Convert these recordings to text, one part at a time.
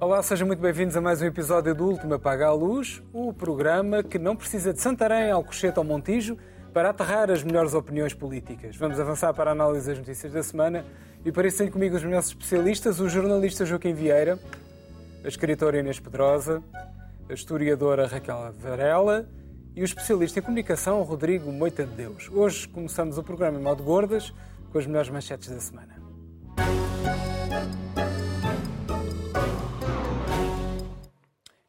Olá, sejam muito bem-vindos a mais um episódio do Último Apaga a Luz, o programa que não precisa de Santarém, Alcochete ou Montijo para aterrar as melhores opiniões políticas. Vamos avançar para a análise das notícias da semana e para isso comigo os meus especialistas, o jornalista Joaquim Vieira, a escritora Inês Pedrosa, a historiadora Raquel Varela e o especialista em comunicação Rodrigo Moita de Deus. Hoje começamos o programa em modo gordas com as melhores manchetes da semana.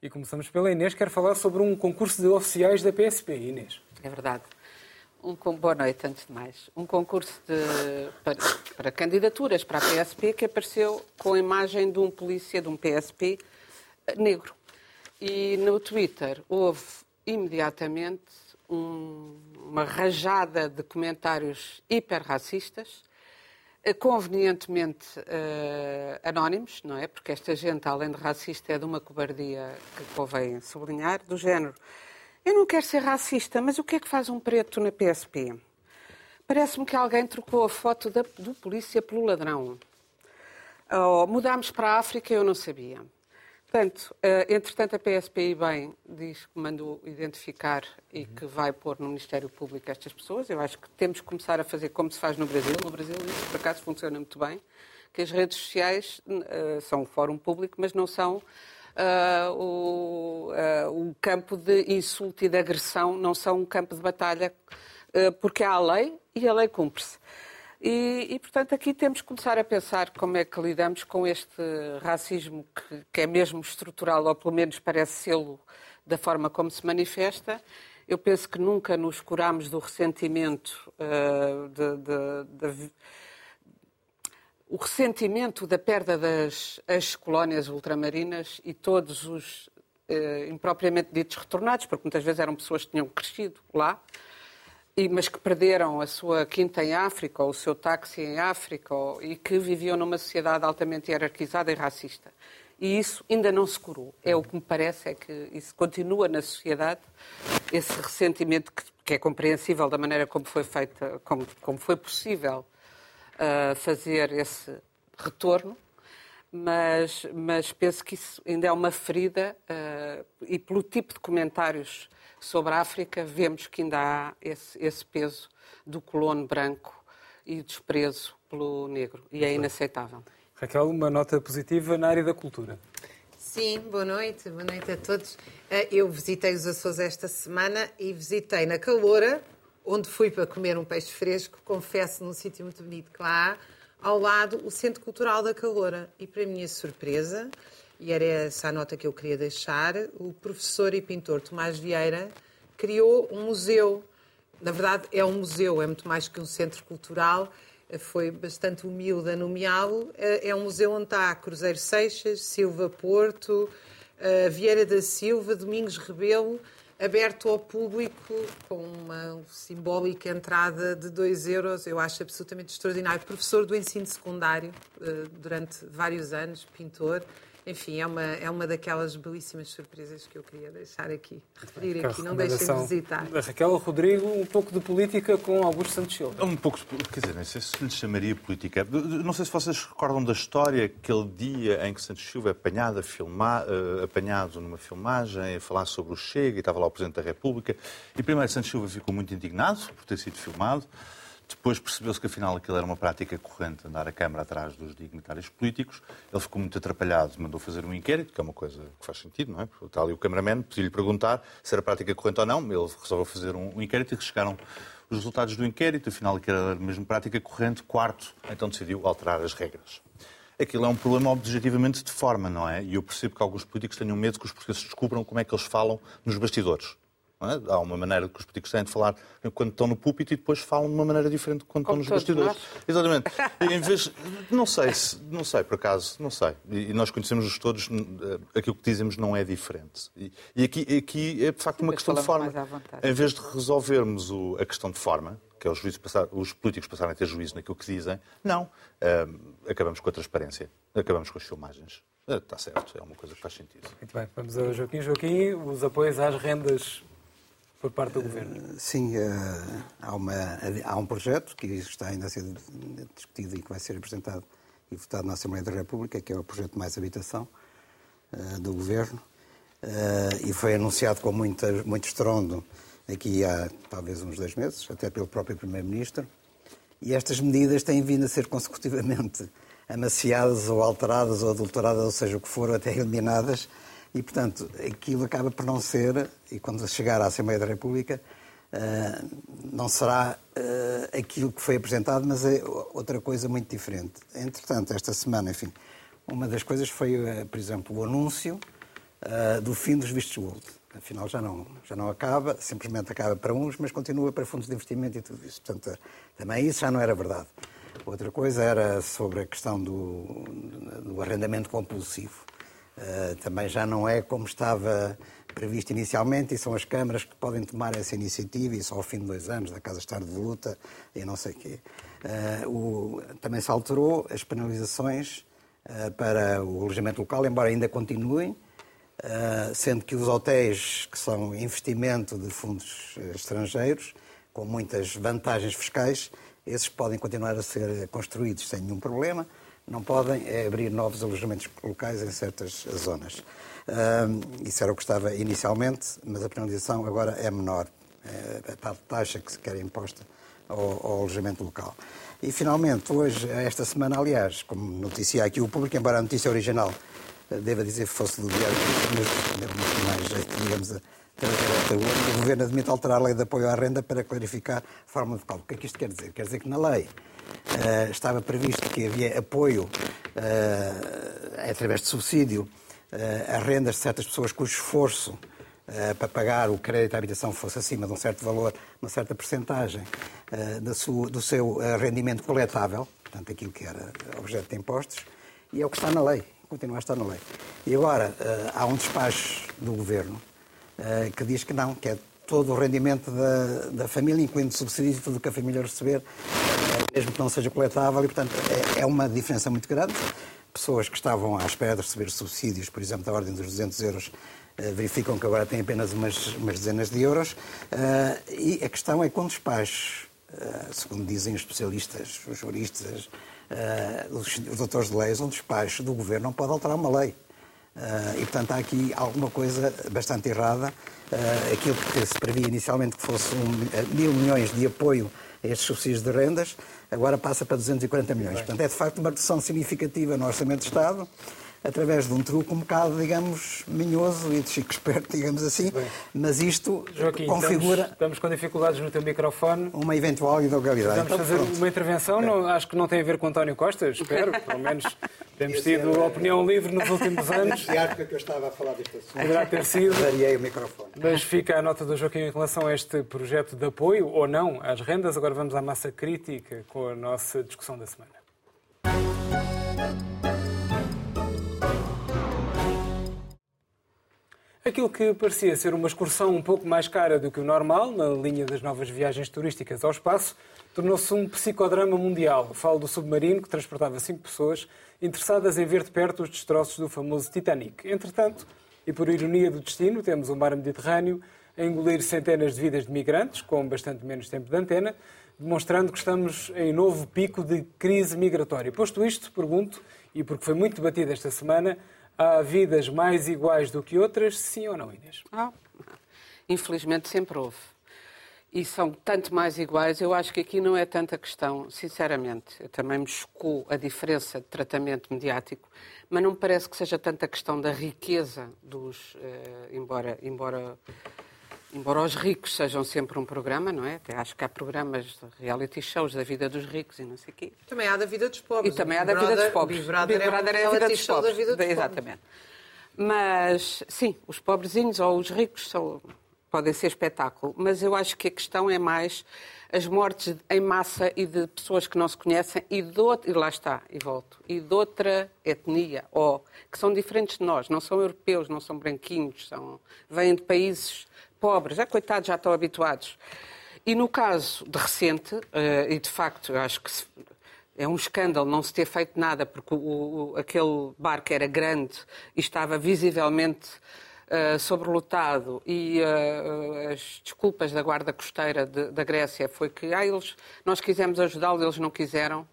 E começamos pela Inês, quer falar sobre um concurso de oficiais da PSP. Inês. É verdade. Um, boa noite, antes de mais. Um concurso de, para, para, candidaturas para a PSP que apareceu com a imagem de um polícia de um PSP negro. E no Twitter houve imediatamente um, uma rajada de comentários hiper-racistas, eh, convenientemente uh, anónimos, não é? Porque esta gente, além de racista, é de uma cobardia que convém sublinhar, do género. Eu não quero ser racista, mas o que é que faz um preto na PSP? Parece-me que alguém trocou a foto da, do polícia pelo ladrão. Oh, mudámos para a África, eu não sabia. Portanto, uh, entretanto, a PSP, bem, diz que mandou identificar e que vai pôr no Ministério Público estas pessoas. Eu acho que temos que começar a fazer como se faz no Brasil. No Brasil, isso, por acaso, funciona muito bem. Que as redes sociais uh, são um fórum público, mas não são uh, o, uh, campo de insulto e de agressão, não são um campo de batalha, porque há a lei e a lei cumpre-se. E, e, portanto, aqui temos que começar a pensar como é que lidamos com este racismo que, que é mesmo estrutural, ou pelo menos parece sê-lo da forma como se manifesta. Eu penso que nunca nos curámos do ressentimento uh, de, de, de, o ressentimento da perda das ex-colónias ultramarinas e todos os uh, impropriamente ditos retornados, porque muitas vezes eram pessoas que tinham crescido lá, mas que perderam a sua quinta em África, ou o seu táxi em África, ou, e que viviam numa sociedade altamente hierarquizada e racista. E isso ainda não se curou. É o que me parece, é que isso continua na sociedade, esse ressentimento que, que é compreensível da maneira como foi feita, como, como foi possível uh, fazer esse retorno, mas, mas penso que isso ainda é uma ferida uh, e pelo tipo de comentários sobre a África, vemos que ainda há esse, esse peso do colono branco e desprezo pelo negro. E é inaceitável. Raquel, uma nota positiva na área da cultura. Sim, boa noite, boa noite a todos. Eh, eu visitei os Açores esta semana e visitei na Caloura, onde fui para comer um peixe fresco, confesso, num sítio muito bonito que lá há, ao lado o Centro Cultural da Caloura. E para minha surpresa, e era essa a nota que eu queria deixar, o professor e pintor Tomás Vieira criou um museu. Na verdade, é um museu, é muito mais que um centro cultural. Foi bastante humilde a nomeá-lo. É um museu onde está Cruzeiro Seixas, Silva Porto, eh, Vieira da Silva, Domingos Rebelo, aberto ao público com uma simbólica entrada de 2 euros. Eu acho absolutamente extraordinário. Professor do ensino secundário eh, durante vários anos, pintor. Enfim, é uma, é uma daquelas belíssimas surpresas que eu queria deixar aqui, referir aqui, não deixem de visitar. Raquel Rodrigo, um pouco de política com Augusto Santos Silva. Um pouco, quer dizer, não sei se lhe chamaria política. Não sei se vocês recordam da história, aquele dia em que Santos Silva é apanhado, a filmar, uh, apanhado numa filmagem, a falar sobre o Chega, e estava lá o Presidente da República, e primeiro Santos Silva ficou muito indignado por ter sido filmado, depois percebeu-se que afinal aquilo era uma prática corrente, andar a Câmara atrás dos dignitários políticos. Ele ficou muito atrapalhado, mandou fazer um inquérito, que é uma coisa que faz sentido, não é? Está ali o cameraman, pediu-lhe perguntar se era prática corrente ou não. Ele resolveu fazer um inquérito e chegaram os resultados do inquérito. Afinal, aquilo era mesmo prática corrente. Quarto, então decidiu alterar as regras. Aquilo é um problema objetivamente de forma, não é? E eu percebo que alguns políticos tenham medo que os portugueses descubram como é que eles falam nos bastidores. É? Há uma maneira que os políticos têm de falar quando estão no púlpito e depois falam de uma maneira diferente quando Como estão nos bastidores. Nós. Exatamente. E em vez, não sei, não sei por acaso, não sei. E nós conhecemos-nos todos, eh, aquilo que dizemos não é diferente. E, e aqui, aqui é de facto uma questão de forma. Em vez de resolvermos o, a questão de forma, que é os, passar, os, políticos passarem a ter juízo naquilo que dizem, não. Um, acabamos com a transparência, acabamos com as filmagens. Está certo, é uma coisa que faz sentido. Muito bem, vamos a Joaquim. Joaquim, os apoios às rendas por parte do Governo. Sim, há, uma, há um projeto que está ainda a ser discutido e que vai ser apresentado e votado na Assembleia da República, que é o projeto Mais Habitação do Governo, e foi anunciado com muita, muito estrondo aqui há talvez uns dois meses, até pelo próprio Primeiro-Ministro, e estas medidas têm vindo a ser consecutivamente amaciadas ou alteradas ou adulteradas, ou seja, o que for, até eliminadas, e, portanto, aquilo acaba por não ser, e quando chegar à Assembleia da República, uh, não será uh, aquilo que foi apresentado, mas é outra coisa muito diferente. Entretanto, esta semana, enfim, uma das coisas foi, uh, por exemplo, o anúncio do fim dos vistos gold. Afinal, já não, já não acaba, simplesmente acaba para uns, mas continua para fundos de investimento e tudo isso. Portanto, também isso já não era verdade. Outra coisa era sobre a questão do, do arrendamento compulsivo. Uh, também já não é como estava previsto inicialmente e são as câmaras que podem tomar essa iniciativa e só ao fim de dois anos da casa estar de luta e não sei quê. Uh, o, também se alterou as penalizações uh, para o alojamento local, embora ainda continuem, sendo que os hotéis, que são investimento de fundos estrangeiros, com muitas vantagens fiscais, esses podem continuar a ser construídos sem nenhum problema não podem é abrir novos alojamentos locais em certas zonas. isso era o que estava inicialmente, mas a penalização agora é menor. É a tal taxa que se quer imposta ao, ao, alojamento local. E, finalmente, hoje, esta semana, aliás, como noticia aqui o público, embora a notícia original, eh, deva dizer, fosse do diário, mas mais, eh, o Governo admite alterar a lei de apoio à renda para clarificar a forma de cálculo. O que é que isto quer dizer? Quer dizer que na lei uh, estava previsto que havia apoio uh, através de subsídio uh, a rendas de certas pessoas cujo esforço para pagar o crédito à habitação fosse acima de um certo valor, uma certa percentagem do seu rendimento coletável, portanto aquilo que era objeto de impostos, e é o que está na lei, continua a estar na lei. E agora há um despacho do Governo que diz que não, que é todo o rendimento da, da família, incluindo subsídios e tudo o que a família receber, mesmo que não seja coletável, e, portanto, é, é uma diferença muito grande. Pessoas que estavam à espera de receber subsídios, por exemplo, da ordem dos 200 euros, eh, verificam que agora têm apenas umas, umas dezenas de euros. E a questão é com despachos, uh, segundo dizem os especialistas, os juristas, os, os doutores de leis, um despacho do governo não pode alterar uma lei. E, portanto, há aqui alguma coisa bastante errada. aquilo que se previa inicialmente que fosse um, mil milhões de apoio a estes subsídios de rendas, agora passa para 240 milhões. Portanto, é de facto uma redução significativa no Orçamento de Estado, através de um truque um bocado, digamos, minhoso e de chico esperto, digamos assim, mas isto Joaquim, configura... Estamos, estamos, com dificuldades no teu microfone. Uma eventual ilegalidade. Vamos fazer Pronto. uma intervenção, não, acho que não tem a ver com António Costa, espero, pelo menos temos tido é... opinião livre nos últimos anos. E acho que eu estava a falar deste assunto. Poderá ter sido. Variei o microfone. Mas fica a nota do Joaquim em relação a este projeto de apoio, ou não, às rendas. Agora vamos à massa crítica com a nossa discussão da semana. Aquilo que parecia ser uma excursão um pouco mais cara do que o normal, na linha das novas viagens turísticas ao espaço, tornou-se um psicodrama mundial. Falo do submarino que transportava cinco pessoas interessadas em ver de perto os destroços do famoso Titanic. Entretanto, e por ironia do destino, temos o mar Mediterrâneo a engolir centenas de vidas de migrantes, com bastante menos tempo de antena, demonstrando que estamos em novo pico de crise migratória. Posto isto, pergunto, e porque foi muito debatido esta semana, Há vidas mais iguais do que outras, sim ou não, Inês? Ah, infelizmente sempre houve. E são tanto mais iguais. Eu acho que aqui não é tanta questão, sinceramente. Eu também me chocou a diferença de tratamento mediático, mas não me parece que seja tanta questão da riqueza dos. Eh, embora, embora Embora os ricos sejam sempre um programa, não é? Até acho que há programas de reality shows da vida dos ricos e não sei o quê. Também há da vida dos pobres. E também há da vida dos pobres. Big Brother, Big Brother é a vida dos pobres. Da vida dos Exatamente. Mas, sim, os pobrezinhos ou os ricos são, podem ser espetáculo. Mas eu acho que a questão é mais as mortes em massa e de pessoas que não se conhecem e, de outra, e lá está, e volto, e de outra etnia, ou que são diferentes de nós, não são europeus, não são branquinhos, são, vêm de países pobres, é coitados, já estão habituados. E no caso de recente, uh, e de facto, eu acho que se, é um escândalo não se ter feito nada, porque o, o, aquele barco era grande e estava visivelmente uh, sobrelotado e uh, as desculpas da guarda costeira de, da Grécia foi que ah, eles, nós quisemos ajudá-los, eles não quiseram.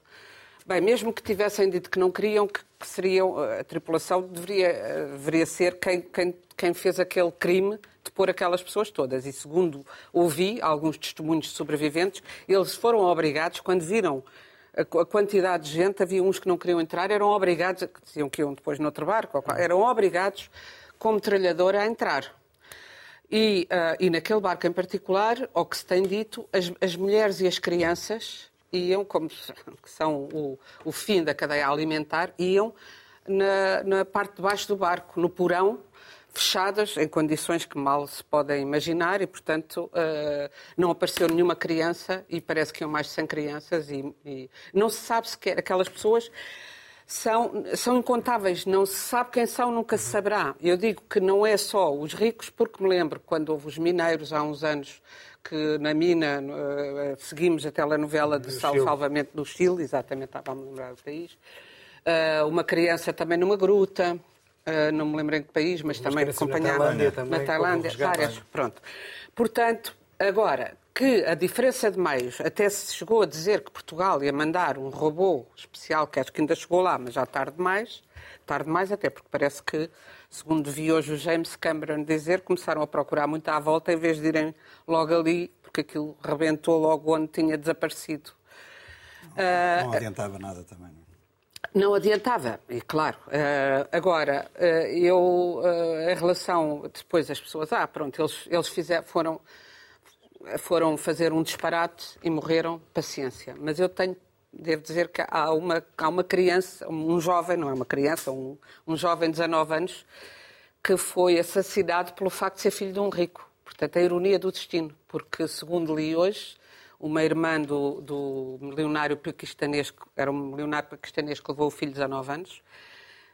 Bem, mesmo que tivessem dito que não queriam, que, que seriam, a tripulação deveria, deveria ser quem, quem, quem fez aquele crime de pôr aquelas pessoas todas. E segundo ouvi alguns testemunhos de sobreviventes, eles foram obrigados, quando viram a quantidade de gente, havia uns que não queriam entrar, eram obrigados, diziam que iam depois no outro barco, eram obrigados, como metralhadora, a entrar. E, uh, e naquele barco em particular, ao que se tem dito, as, as mulheres e as crianças iam, como são o, o fim da cadeia alimentar, iam na, na parte de baixo do barco, no porão, fechadas, em condições que mal se podem imaginar, e, portanto, uh, não apareceu nenhuma criança, e parece que iam mais de 100 crianças, e, e não se sabe sequer, aquelas pessoas são, são incontáveis, não se sabe quem são, nunca se saberá. Eu digo que não é só os ricos, porque me lembro quando houve os mineiros há uns anos que na mina uh, seguimos a telenovela de sal, Salvamento do Chile, exatamente, estava a me lembrar do país, uh, uma criança também numa gruta, uh, não me lembro em que país, mas, também acompanhada. Na Tailândia, também, na Tailândia várias. Pronto. Portanto, agora, que a diferença de meios, até se chegou a dizer que Portugal ia mandar um robô especial, que acho que ainda chegou lá, mas já tarde demais, tarde demais até porque parece que, segundo vi hoje o James Cameron dizer, começaram a procurar muito à volta em vez de irem logo ali, porque aquilo rebentou logo onde tinha desaparecido. Não, não adiantava nada também, não é? Não adiantava, e claro. Uh, agora, uh, eu, uh, em relação. Depois as pessoas, ah, pronto, eles, eles fizeram, foram, foram fazer um disparate e morreram, paciência. Mas eu tenho. Devo dizer que há uma, há uma criança, um jovem, não é uma criança, um, um jovem de 19 anos, que foi assassinado pelo facto de ser filho de um rico. Portanto, a ironia do destino, porque, segundo li hoje, uma irmã do, do milionário paquistanês, era um milionário paquistanês que levou o filho de 19 anos.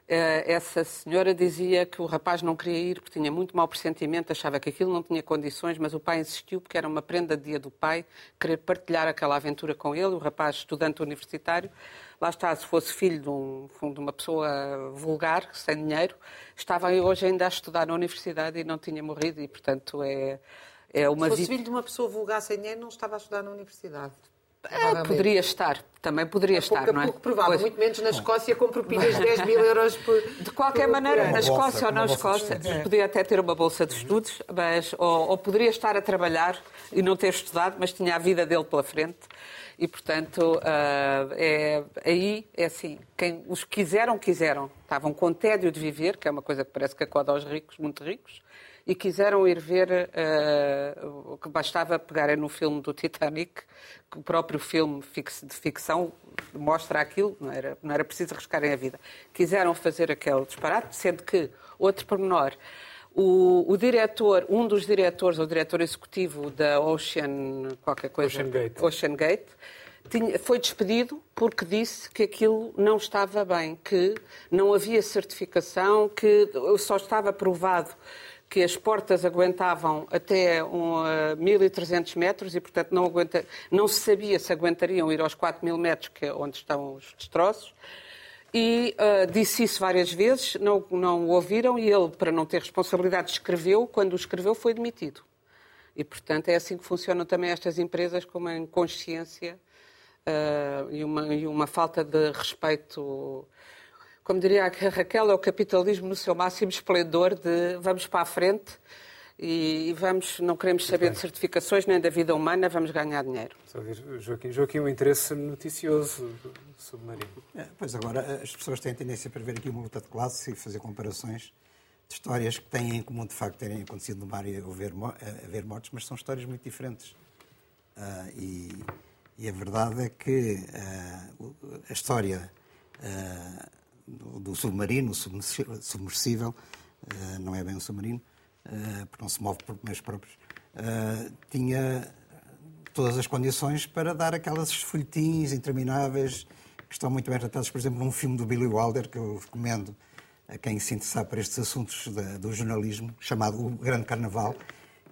Eh, essa senhora dizia que o rapaz não queria ir porque tinha muito mau pressentimento, achava que aquilo não tinha condições, mas o pai insistiu porque era uma prenda de dia do pai, querer partilhar aquela aventura com ele. O rapaz, estudante universitário, lá está, se fosse filho de, um, de uma pessoa vulgar, sem dinheiro, estava hoje ainda a estudar na universidade e não tinha morrido, e portanto é é uma Se fosse filho de uma pessoa vulgar sem dinheiro, não estava a estudar na universidade. É, poderia estar, também poderia é estar, pouco, não é? pouco provável, pois. muito menos na Escócia com propinas de 10 mil euros por. De qualquer por, maneira, na Escócia ou na Escócia, podia até ter uma bolsa de estudos, mas, ou, ou, poderia estar a trabalhar e não ter estudado, mas tinha a vida dele pela frente. E, portanto, uh, é, aí é assim: quem os quiseram, quiseram. Estavam com tédio de viver, que é uma coisa que parece que acoda aos ricos, muito ricos e quiseram ir ver uh, o que bastava pegarem no filme do Titanic, que o próprio filme de ficção mostra aquilo, não era, não era preciso arriscarem a vida. Quiseram fazer aquele disparate, sendo que, outro pormenor, o, o diretor, um dos diretores, o diretor executivo da Ocean, qualquer coisa, Ocean Gate, Ocean Gate tinha, foi despedido porque disse que aquilo não estava bem, que não havia certificação, que só estava provado que as portas aguentavam até um, uh, 1.300 metros e, portanto, não, aguenta, não se sabia se aguentariam ir aos 4.000 metros, que é onde estão os destroços. E uh, disse isso várias vezes, não, não o ouviram e ele, para não ter responsabilidade, escreveu. Quando o escreveu, foi demitido. E, portanto, é assim que funcionam também estas empresas, com uma inconsciência uh, e, uma, e uma falta de respeito como diria a Raquel, é o capitalismo no seu máximo esplendor de vamos para a frente e vamos, não queremos saber de certificações nem da vida humana, vamos ganhar dinheiro. Joaquim, Joaquim, um interesse noticioso submarino. É, pois agora, as pessoas têm tendência para ver aqui uma luta de classe e fazer comparações de histórias que têm em comum, de facto, terem acontecido no mar e haver, haver mortes, mas são histórias muito diferentes. Uh, e, e, a verdade é que uh, a história uh, do submarino, submersível, eh, não é bem um submarino, eh, porque não se move por meios próprios, eh, tinha todas as condições para dar aquelas folhetins intermináveis que estão muito bem tratados, por exemplo, num filme do Billy Wilder, que eu recomendo a quem se interessar por estes assuntos do jornalismo, chamado O Grande Carnaval,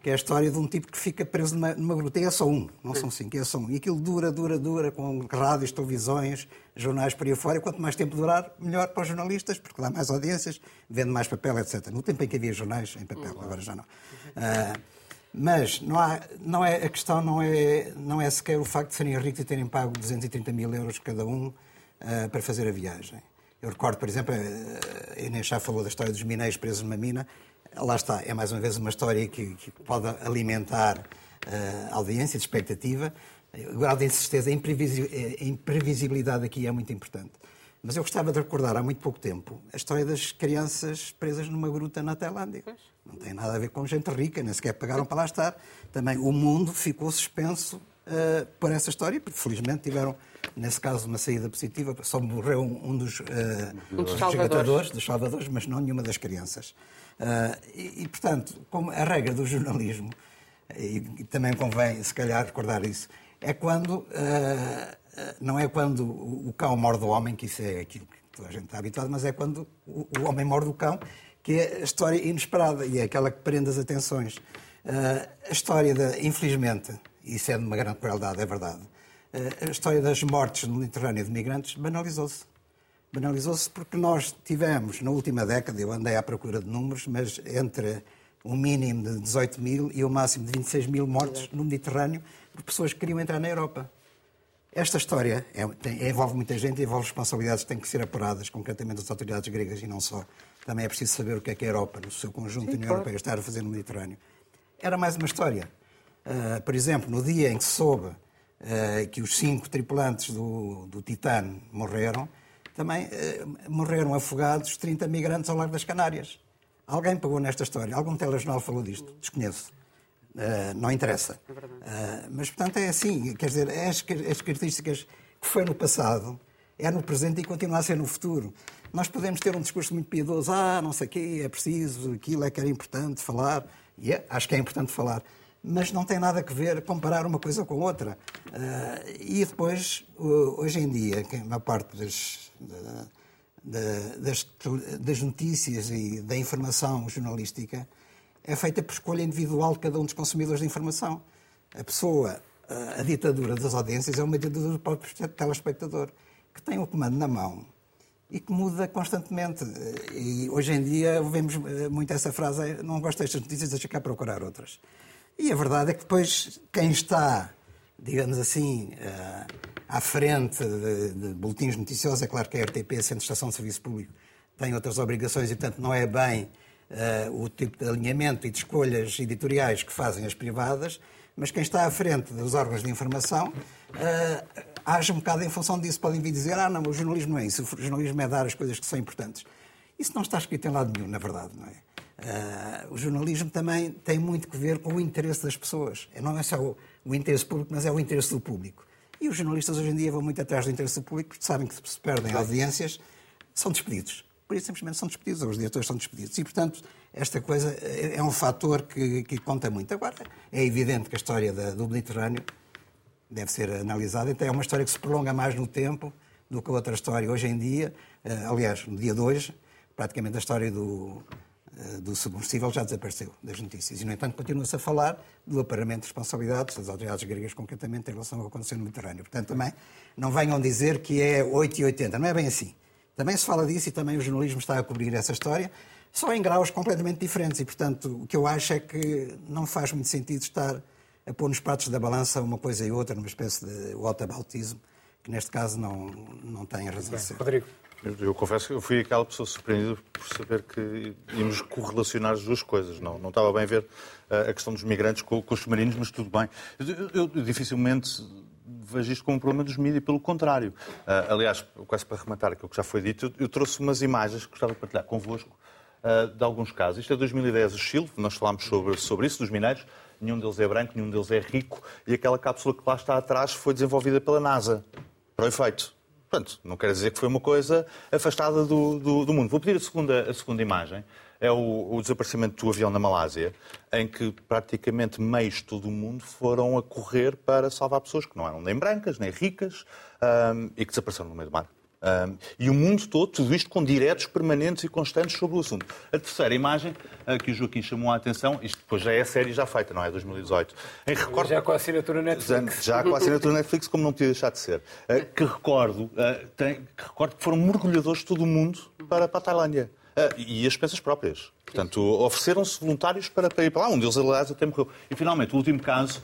que é a história de um tipo que fica preso numa, numa gruta. E é só um, não são cinco, é só um. E aquilo dura, dura, dura, com rádios, televisões, jornais por aí fora. E quanto mais tempo durar, melhor para os jornalistas, porque dá mais audiências, vende mais papel, etc. No tempo em que havia jornais em papel, agora já não. Uh, mas não há, não é, a questão não é, não é sequer o facto de serem ricos e terem pago 230 mil euros cada um uh, para fazer a viagem. Eu recordo, por exemplo, a Inês já falou da história dos mineiros presos numa mina. Lá está, é mais uma vez uma história que, que pode alimentar uh, audiência, de expectativa. O grau de incerteza, a imprevisibilidade aqui é muito importante. Mas eu gostava de recordar, há muito pouco tempo, a história das crianças presas numa gruta na Tailândia. Não tem nada a ver com gente rica, nem sequer pagaram para lá estar. Também o mundo ficou suspenso uh, por essa história, porque felizmente tiveram, nesse caso, uma saída positiva. Só morreu um, dos, uh, um dos resgatadores, dos salvadores, mas não nenhuma das crianças. Uh, e, e, portanto, como a regra do jornalismo, e, e, também convém, se calhar, recordar isso, é quando não é quando o cão morde o homem, que isso é aquilo que toda a gente está habituado, mas é quando o homem morde o cão, que é a história inesperada e é aquela que prende as atenções. Uh, a história, de, infelizmente, isso é de uma grande crueldade, é verdade, uh, a história das mortes no Mediterrâneo de migrantes banalizou-se. Banalizou-se porque nós tivemos, na última década, eu andei à procura de números, mas entre um mínimo de 18 mil e o um máximo de 26 mil mortes no Mediterrâneo por pessoas que queriam entrar na Europa. Esta história é, tem, envolve muita gente, envolve responsabilidades que têm que ser apuradas, concretamente das autoridades gregas e não só. Também é preciso saber o que é que a Europa, no seu conjunto, Sim, a União claro. Europeia, está a fazer no Mediterrâneo. Era mais uma história. Uh, por exemplo, no dia em que soube uh, que os cinco tripulantes do, do Titan morreram, também uh, morreram afogados 30 migrantes ao largo das Canárias. Alguém pagou nesta história? Algum telejornal falou disto? Desconheço. Uh, não interessa. Uh, mas, portanto, é assim. Quer dizer, é as, as características que foi no passado, é no presente e continua a ser no futuro. Nós podemos ter um discurso muito piedoso, ah, não sei o quê, é preciso, aquilo é que era importante falar, e é, acho que é importante falar, mas não tem nada a ver comparar uma coisa com outra. Uh, e depois, hoje em dia, que parte das, das, das notícias e da informação jornalística é feita por escolha individual de cada um dos consumidores de informação. A pessoa, a ditadura das audiências é uma ditadura do próprio telespectador, que tem o comando na mão e que muda constantemente. E hoje em dia vemos eh, muito essa frase: não gosto destas notícias, deixa cá procurar outras. E a verdade é que depois quem está, digamos assim, eh, à frente de, de boletins noticiosos, é claro que a RTP, sendo estação de serviço público, tem outras obrigações e, portanto, não é bem uh, o tipo de alinhamento e de escolhas editoriais que fazem as privadas, mas quem está à frente dos órgãos de informação uh, age um bocado em função disso. Podem vir dizer, ah, não, o jornalismo é isso, o jornalismo é dar as coisas que são importantes. Isso não está escrito em lado nenhum, na verdade, não é? Uh, o jornalismo também tem muito que ver com o interesse das pessoas. Não é só o, o, interesse público, mas é o interesse do público. E os jornalistas hoje em dia vão muito atrás do interesse do público porque sabem que se perdem audiências, são despedidos por isso simplesmente são despedidos, ou os diretores são despedidos. E, portanto, esta coisa é um fator que, que conta muito. Agora, é evidente que a história da, do Mediterrâneo deve ser analisada, então é uma história que se prolonga mais no tempo do que a outra história hoje em dia. Uh, aliás, no dia de hoje, praticamente a história do, do submersível já desapareceu das notícias. E, no entanto, continua-se a falar do aparamento de responsabilidades das autoridades gregas, concretamente, em relação ao que aconteceu no Mediterrâneo. Portanto, também não venham dizer que é 8 e 80. Não é bem assim. Também se fala disso e também o jornalismo está a cobrir essa história, só em graus completamente diferentes. E, portanto, o que eu acho é que não faz muito sentido estar a pôr nos pratos da balança uma coisa e outra, numa espécie de autobautismo, que neste caso não, não tem a razão de ser. Rodrigo. Eu, confesso que eu fui aquela pessoa surpreendida por saber que íamos correlacionar as duas coisas. Não, não estava bem a ver uh, a questão dos migrantes com, com os submarinos, mas tudo bem. Eu, eu, dificilmente vejo isto como um problema dos mídias, pelo contrário. Uh, aliás, quase para rematar aquilo que já foi dito, eu, eu trouxe umas imagens que gostava de partilhar convosco uh, de alguns casos. Isto é 2010, o Chile, nós falámos sobre, sobre isso, dos mineiros. Nenhum deles é branco, nenhum deles é rico, e aquela cápsula que lá está atrás foi desenvolvida pela NASA, para o efeito. Portanto, não quer dizer que foi uma coisa afastada do, do, do mundo. Vou pedir a segunda, a segunda imagem é o, o, desaparecimento do avião na Malásia, em que praticamente meios de todo o mundo foram a correr para salvar pessoas que não eram nem brancas, nem ricas, um, e que desapareceram no meio do mar. Um, e o mundo todo, tudo isto com diretos permanentes e constantes sobre o assunto. A terceira imagem uh, que o Joaquim chamou a atenção, isto depois já é a série já feita, não é? 2018. Em recordo... Já com a assinatura Netflix. Já, já com a assinatura Netflix, como não podia deixar de ser. Uh, que, recordo, uh, tem, que recordo que foram mergulhadores de todo o mundo para, para a Tailândia. e as pensas próprias. Portanto, ofereceram-se voluntários para, para, ir para lá. Um deles, aliás, até morreu. E, finalmente, o último caso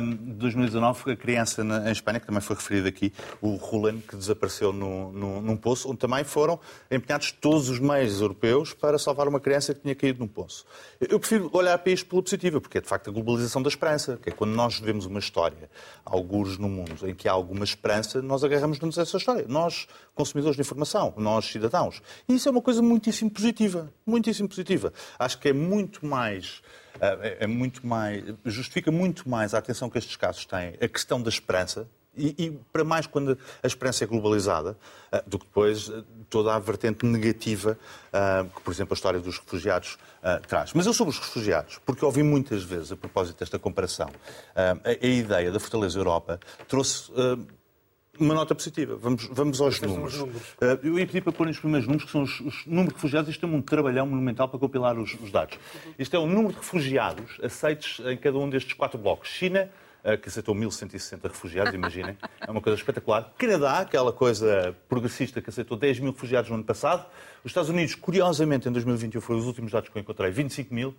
um, de 2019 foi a criança na, em Espanha, que também foi referido aqui, o Rulen, que desapareceu no, no, num poço, onde também foram empenhados todos os meios europeus para salvar uma criança que tinha caído num poço. Eu prefiro olhar para isto pela positiva, porque é, de facto, a globalização da esperança, que é quando nós vemos uma história, alguns no mundo, em que há alguma esperança, nós agarramos-nos a essa história. Nós, consumidores de informação, nós, cidadãos. E isso é uma coisa muitíssimo positiva. Muitíssimo positiva. Acho que é muito mais eh, é, é muito mais, justifica muito mais a atenção que estes casos têm a questão da esperança, e, e, para mais quando a esperança é globalizada, uh, do que depois uh, toda a vertente negativa que, por exemplo, a história dos refugiados traz. Mas eu sobre os refugiados, porque ouvi muitas vezes, a propósito desta comparação, a, a, ideia da Fortaleza Europa trouxe uma nota positiva. Vamos, vamos aos números. números. Uh, eu ia pedir para pôr os primeiros números, que são os, os números de refugiados. Isto é um trabalhão monumental para compilar os, os dados. Isto é o número de refugiados aceitos em cada um destes quatro blocos. China, uh, que aceitou 1.160 refugiados, imaginem. É uma coisa espetacular. Canadá, aquela coisa progressista que aceitou 10 mil refugiados no ano passado. Os Estados Unidos, curiosamente, em 2021, foram os últimos dados que eu encontrei, 25 mil.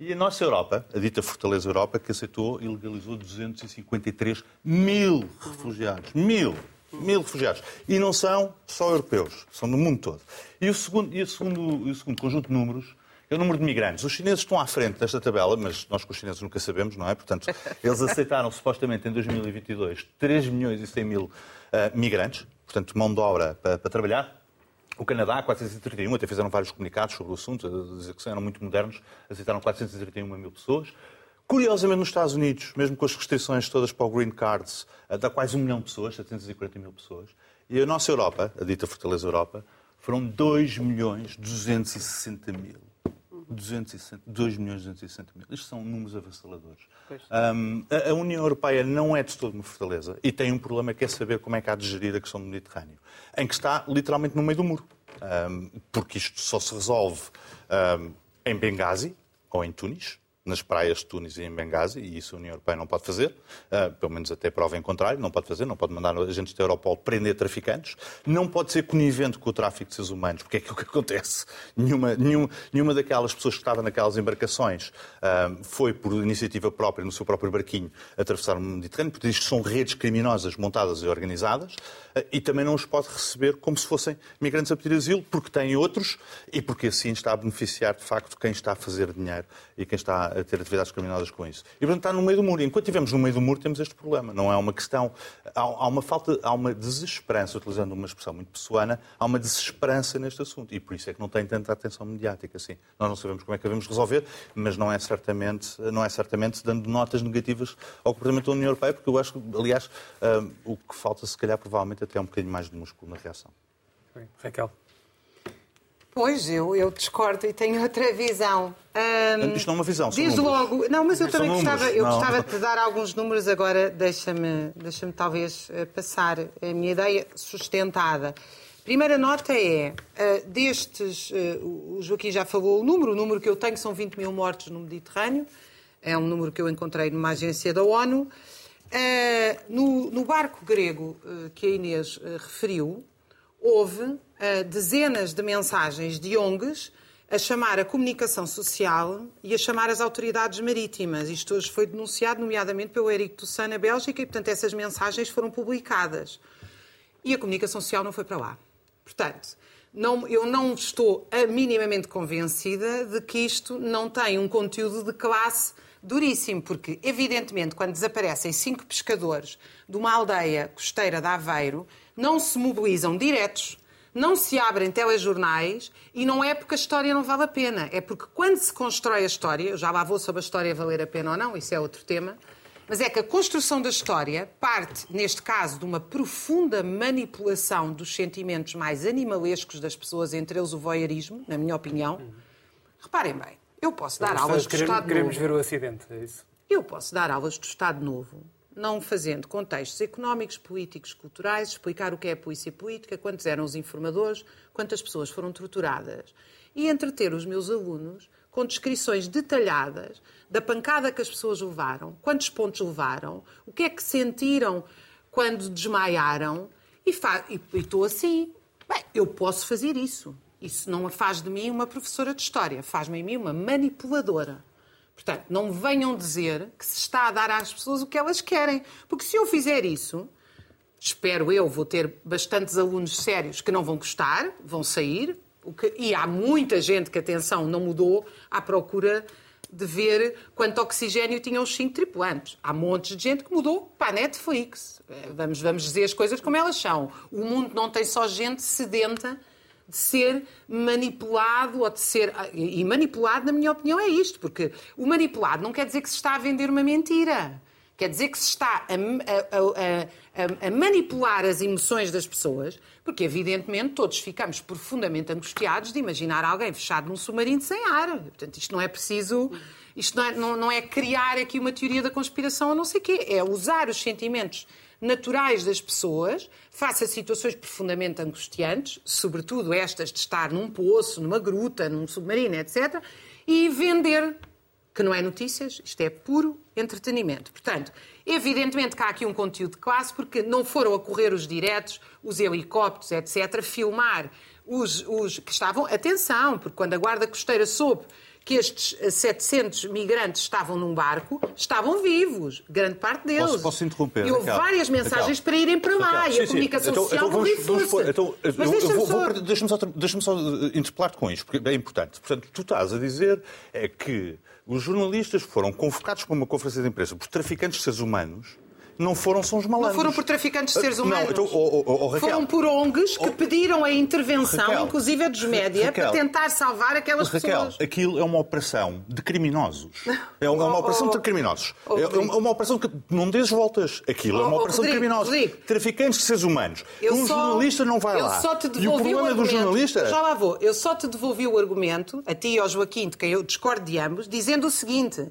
E a nossa Europa, a dita Fortaleza Europa, que aceitou e legalizou 253 mil refugiados. Mil! Mil refugiados. E não são só europeus, são do mundo todo. E o segundo, e o segundo, e o segundo conjunto de números é o número de migrantes. Os chineses estão à frente desta tabela, mas nós com os chineses nunca sabemos, não é? Portanto, eles aceitaram supostamente em 2022 3 milhões e 100 mil uh, migrantes, portanto, mão de obra para, para trabalhar. O Canadá, 431, até fizeram vários comunicados sobre o assunto, dizer que eram muito modernos, aceitaram 431 mil pessoas. Curiosamente, nos Estados Unidos, mesmo com as restrições todas para o Green Cards, eh, dá quase um milhão de pessoas, 740 mil pessoas. E a nossa Europa, a dita Fortaleza Europa, foram 2 milhões 260 mil. 260, 2 milhões 260 mil. Isto são números avassaladores. Um, a, a, União Europeia não é de todo uma fortaleza e tem um problema que é saber como é que há de gerir a questão do Mediterrâneo, em que está literalmente no meio do muro. Um, porque isto só se resolve um, em Benghazi ou em Tunis, nas praias de Tunis e em Benghazi, e isso a União Europeia não pode fazer, uh, pelo menos até prova em contrário, não pode fazer, não pode mandar agentes da Europol prender traficantes, não pode ser conivente com o tráfico de seres humanos, porque é aquilo que acontece. Nenhuma, nenhum, nenhuma daquelas pessoas que estavam naquelas embarcações uh, foi por iniciativa própria, no seu próprio barquinho, atravessar o Mediterrâneo, porque isto são redes criminosas montadas e organizadas, e também não os pode receber como se fossem migrantes a pedir asilo, porque têm outros e porque assim está a beneficiar, de facto, quem está a fazer dinheiro e quem está a ter atividades criminosas com isso. E, portanto, está no meio do muro. Enquanto estivermos no meio do muro, temos este problema. Não é uma questão... Há, uma falta, há uma desesperança, utilizando uma expressão muito pessoana, há uma desesperança neste assunto. E por isso é que não tem tanta atenção mediática, assim. Nós não sabemos como é que devemos resolver, mas não é certamente, não é certamente dando notas negativas ao comportamento da União Europeia, porque eu acho que, aliás, um, o que falta, se calhar, provavelmente até é um bocadinho mais de músculo na reação. Raquel. Pois, eu, eu discordo e tenho outra visão. Um, Isto não é uma visão, são Desde números. logo. Não, mas eu também gostava, eu gostava de dar alguns números agora, deixa-me deixa talvez eh, passar a minha ideia sustentada. Primeira nota é, uh, destes, uh, o Joaquim já falou o número, o número que eu tenho são 20 mil mortos no Mediterrâneo, é um número que eu encontrei numa agência da ONU. Uh, no, no, barco grego que a Inês referiu, houve dezenas de mensagens de ONGs a chamar a comunicação social e a chamar as autoridades marítimas. Isto hoje foi denunciado, nomeadamente pelo Eric Toussaint, na Bélgica, e, portanto, essas mensagens foram publicadas. E a comunicação social não foi para lá. Portanto, não, eu não estou minimamente convencida de que isto não tem um conteúdo de classe duríssimo, porque, evidentemente, quando desaparecem cinco pescadores de uma aldeia costeira de Aveiro, não se mobilizam diretos, não se abrem telejornais e não é porque a história não vale a pena. É porque quando se constrói a história, eu já lá vou sobre a história valer a pena ou não, isso é outro tema, mas é que a construção da história parte, neste caso, de uma profunda manipulação dos sentimentos mais animalescos das pessoas, entre eles o voyeurismo, na minha opinião. Reparem bem, eu posso dar aulas do queremos, Estado queremos Novo. ver o acidente, é isso? Eu posso dar aulas do Estado Novo não fazendo contextos económicos, políticos, culturais, explicar o que é a polícia política, quantos eram os informadores, quantas pessoas foram torturadas. E entreter os meus alunos com descrições detalhadas da pancada que as pessoas levaram, quantos pontos levaram, o que é que sentiram quando desmaiaram. E estou assim. Bem, eu posso fazer isso. Isso não faz de mim uma professora de história, faz-me em mim uma manipuladora. Portanto, não venham dizer que se está a dar às pessoas o que elas querem. Porque se eu fizer isso, espero eu, vou ter bastantes alunos sérios que não vão gostar, vão sair, que, e há muita gente que, atenção, não mudou à procura de ver quanto oxigênio tinham os cinco tripulantes. Há montes de gente que mudou para a Netflix. Eh, vamos, vamos dizer as coisas como elas são. O mundo não tem só gente sedenta de ser manipulado ou de ser. E manipulado, na minha opinião, é isto, porque o manipulado não quer dizer que se está a vender uma mentira. Quer dizer que se está a, a, a, a, manipular as emoções das pessoas, porque evidentemente todos ficamos profundamente angustiados de imaginar alguém fechado num submarino sem ar. Portanto, isto não é preciso, isto não é, não, não é criar aqui uma teoria da conspiração ou não sei o quê, é usar os sentimentos naturais das pessoas, face a situações profundamente angustiantes, sobretudo estas de estar num poço, numa gruta, num submarino, etc., e vender, que não é notícias, isto é puro entretenimento. Portanto, evidentemente que há aqui um conteúdo de classe, porque não foram a correr os diretos, os helicópteros, etc., filmar os, os que estavam. Atenção, porque quando a Guarda Costeira soube que estes 700 migrantes estavam num barco, estavam vivos, grande parte deles. Posso, posso interromper? E houve Raquel, várias mensagens Raquel, para irem para lá Raquel, e a sim, comunicação sim. social então, vamos, vamos pôr, então, Mas eu, deixa-me vou, só... vou, deixa-me só, deixa só interpelar-te com isto, porque é importante. Portanto, tu estás a dizer é que os jornalistas foram convocados para uma conferência de imprensa por traficantes de seres humanos não foram são os malandros. Não foram por traficantes de seres humanos. Não, então, oh, oh, oh, foram por ONGs que pediram a intervenção, Raquel, inclusive a dos média, Raquel, para tentar salvar aquelas Raquel, pessoas. aquilo é uma operação de criminosos. É uma, é uma Oh, operação oh, de criminosos. oh, é uma, uma operação que não dês voltas. Aquilo é Oh, uma oh, operação Rodrigo, de criminosos. Rodrigo. Traficantes de seres humanos. Um só- jornalista não vai lá. Só e o problema do argumento. jornalista. Já lá vou. Eu só te devolvi o argumento, a ti e ao Joaquim, de quem eu discordo de ambos, dizendo o seguinte: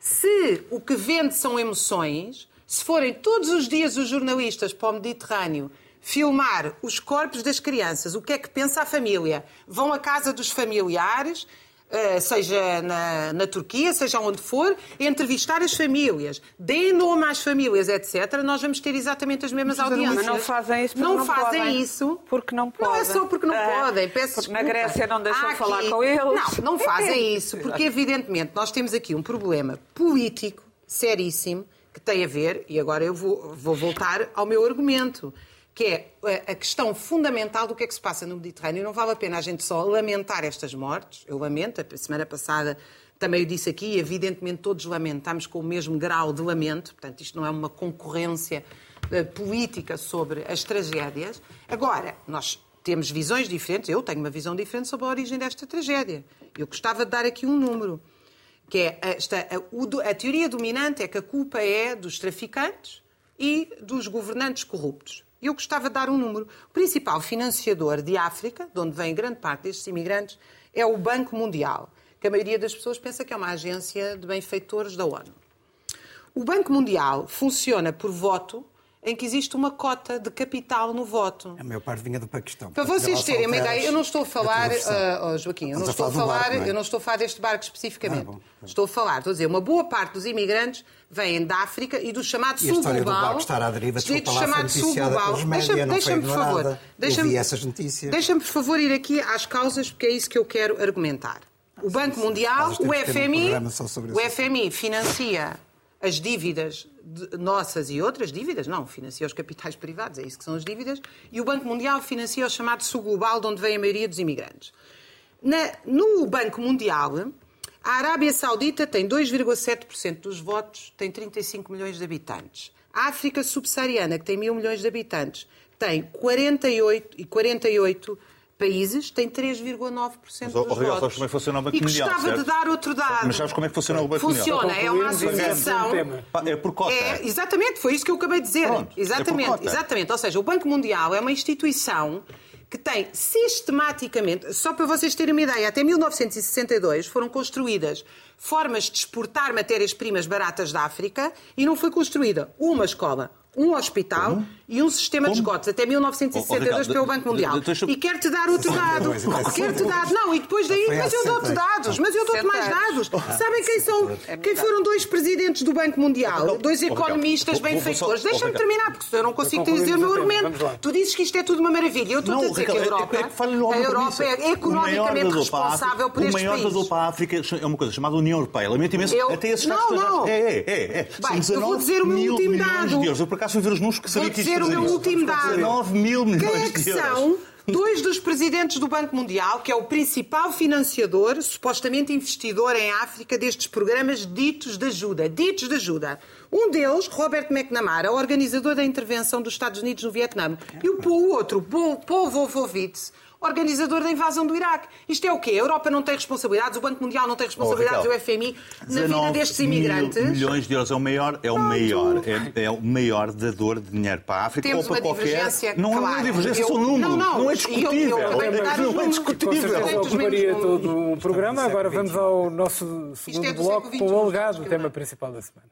se o que vende são emoções, se forem todos os dias os jornalistas para o Mediterrâneo filmar os corpos das crianças, o que é que pensa a família, vão à casa dos familiares. eh, seja na, na Turquia, seja onde for, entrevistar as famílias, deem nome às famílias, etc., nós vamos ter exatamente as mesmas audiências. Mas não fazem isso porque Não não fazem podem. isso. Porque não Não é podem. só porque não Ah, podem. Peço porque na desculpa. Grécia não deixam Há falar aqui- com eles. Não, não fazem isso. Porque, evidentemente, nós temos aqui um problema político seríssimo que tem a ver, e agora eu vou, vou voltar ao meu argumento, que é a- a questão fundamental do que é que se passa no Mediterrâneo. Não vale a pena a gente só lamentar estas mortes. Eu lamento, a semana passada também eu disse aqui, evidentemente todos lamentamos com o mesmo grau de lamento, portanto, isto não é uma concorrência eh, política sobre as tragédias. Agora, nós temos visões diferentes, eu tenho uma visão diferente sobre a origem desta tragédia. Eu gostava de dar aqui um número, que é esta, a, do- a teoria dominante é que a culpa é dos traficantes e dos governantes corruptos. Eu gostava de dar um número. O principal financiador de África, de onde vem grande parte destes imigrantes, é o Banco Mundial, que a maioria das pessoas pensa que é uma agência de benfeitores da ONU. O Banco Mundial funciona por voto em que existe uma cota de capital no voto. A maior parte vinha do Paquistão. Para vocês terem uma ideia, eu não estou a falar, ah, oh, Joaquim, eu não estou a falar do barco, não é? eu não estou a falar deste barco especificamente. Ah, bom. Estou a falar, estou a dizer, uma boa parte dos imigrantes vêm da África e do chamado E a história do global. barco estar à deriva, desculpa lá, chamado sul noticiada global. pelos média, Deixa-me, deixa-me, por favor. Deixa-me, essas notícias. Deixa-me, por favor, ir aqui às causas, porque é isso que eu quero argumentar. O Banco Mundial, Nós o temos que ter um FMI, sobre o. FMI financia as dívidas nossas e outras dívidas, não, financia os capitais privados, é isso que são as dívidas, e o Banco Mundial financia o chamado Sul Global, de onde vem a maioria dos imigrantes. Na- no Banco Mundial, a Arábia Saudita tem 2,7% dos votos, tem 35 milhões de habitantes. A África Subsaariana, que tem mil milhões de habitantes, tem 48 e 48 países, tem 3,9% Mas, ó, dos Raquel, votos. como é que funciona o Banco e Mundial, gostava certo? de dar outro dado. Mas sabes como é que funciona o Banco Mundial? Funciona, é uma associação... tema. Pá, É por cota. É, exatamente, foi isso que eu acabei de dizer. Pronto, é exatamente, cota. exatamente. Ou seja, o Banco Mundial é uma instituição que tem sistematicamente, só para vocês terem uma ideia, até 1962 foram construídas formas de exportar matérias-primas baratas da África e não foi construída uma escola, um hospital Como? e um sistema Como? de esgotos, até 1962 Oh, oh, pelo Banco Mundial. de- deixa- E quero-te dar outro dado. Quero-te dar. Não, e depois daí, há mas eu dou-te 60 anos. dados, mas eu dou-te mais anos. dados. Sabem quem são? É Quem foram dois presidentes do Banco Mundial? Oh, Dois oh, economistas benfeitores. oh, Deixa-me terminar, porque eu não consigo Então dizer o meu o argumento. Tu dizes que isto é tudo uma maravilha. Eu estou a dizer que a Europa, é, é, a Europa é O maior economicamente responsável por O este maior dador país. para a África é uma coisa chamada União Europeia. Lamento imenso. Até esses Não, não. É, é, é. é. Bem, eu vou 19 dizer o meu último dado. Acaso, fui ver os números que sabia Vou que isto dizer o meu último dado. 19 mil milhões Quem é que de euros. são dois dos presidentes do Banco Mundial, que é o principal financiador, supostamente investidor em África, destes programas ditos de ajuda? Ditos de ajuda. Um deles, Robert McNamara, organizador da intervenção dos Estados Unidos no Vietnã. E o outro, Paul Paul Wolfowitz, organizador da invasão do Iraque. Isto é o quê? A Europa não tem responsabilidades, o Banco Mundial não tem responsabilidades, Oh, o FMI, na vida 19 destes mil imigrantes. milhões de euros é o maior, é o maior, é, é o maior dador de dinheiro para a África Temos ou para uma qualquer. divergência não é uma clara. divergência, Eu- são números. não, não, é eu- discutível. eu- eu- eu- eu- não é eu- discutível. Dos ocuparia todo um programa. Agora vamos ao nosso segundo é bloco com o alegado que tema não. principal da semana.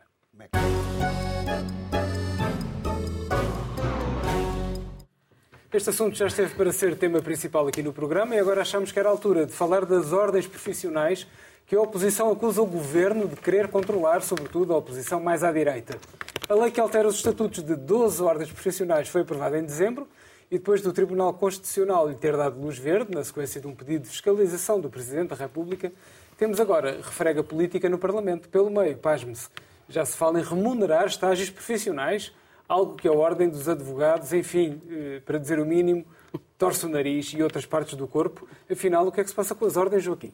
Este assunto já esteve para ser tema principal aqui no programa e agora achamos que era a altura de falar das ordens profissionais que a oposição acusa o governo de querer controlar, sobretudo a oposição mais à direita. A lei que altera os estatutos de 12 ordens profissionais foi aprovada em dezembro e depois do Tribunal Constitucional lhe ter dado luz verde, na sequência de um pedido de fiscalização do Presidente da República, temos agora refrega política no Parlamento. Pelo meio, pasme-se, já se fala em remunerar estágios profissionais, algo que a Ordem dos Advogados, enfim, eh, para dizer o mínimo, torce o nariz e outras partes do corpo. Afinal, o que é que se passa com as ordens, Joaquim?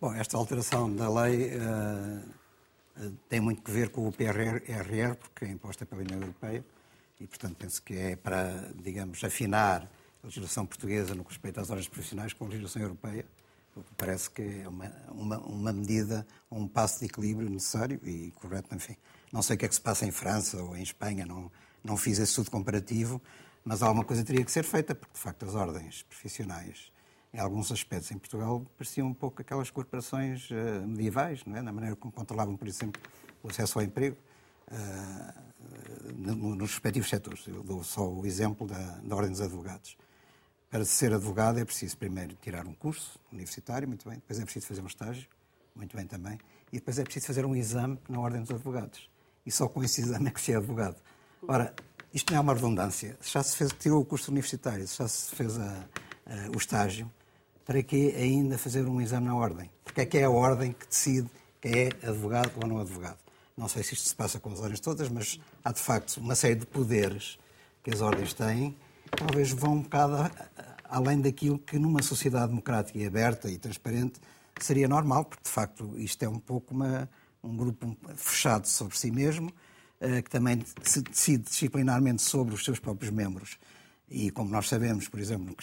Bom, esta alteração da lei eh, tem muito que ver com o PRR, porque é imposta pela União Europeia, e, portanto, penso que é para, digamos, afinar a legislação portuguesa no que respeita às ordens profissionais com a legislação europeia, parece que é uma, uma, uma medida, um passo de equilíbrio necessário e correto, enfim. Não sei o que é que se passa em França ou em Espanha, não, não fiz esse estudo comparativo, mas alguma coisa teria que ser feita, porque, de facto, as ordens profissionais em alguns aspectos em Portugal pareciam um pouco aquelas corporações uh, medievais, não é? na maneira como controlavam, por exemplo, o acesso ao emprego uh, nos respectivos setores. Eu dou só o exemplo da, da Ordem dos Advogados. Para ser advogado é preciso primeiro tirar um curso universitário, muito bem, depois é preciso fazer um estágio, muito bem também, e depois é preciso fazer um exame na Ordem dos Advogados. E só com esse exame é que se é advogado. Ora, isto não é uma redundância. Já se fez, tirou o curso universitário, já se fez a, a, o estágio, para que ainda fazer um exame na ordem? Porque é que é a ordem que decide quem é advogado ou não advogado. Não sei se isto se passa com as ordens todas, mas há de facto uma série de poderes que as ordens têm, talvez vão um bocado além daquilo que numa sociedade democrática e aberta e transparente seria normal, porque de facto isto é um pouco uma, um grupo fechado sobre si mesmo, que também se decide disciplinarmente sobre os seus próprios membros. E como nós sabemos, por exemplo,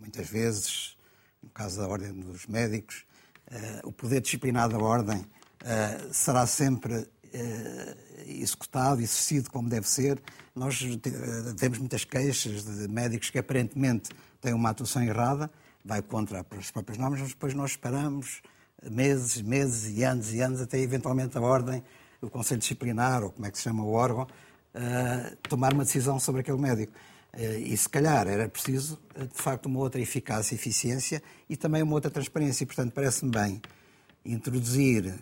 muitas vezes no caso da Ordem dos Médicos, uh, o poder disciplinar da Ordem uh, será sempre executado, exercido como deve ser. Nós temos muitas queixas de médicos que aparentemente têm uma atuação errada, vai contra as próprias normas, mas depois nós esperamos meses, meses e anos e anos até eventualmente a Ordem, o Conselho Disciplinar, ou como é que se chama o órgão, tomar uma decisão sobre aquele médico. E se calhar era preciso, de facto, uma outra eficácia e eficiência e também uma outra transparência. E, portanto, parece-me bem introduzir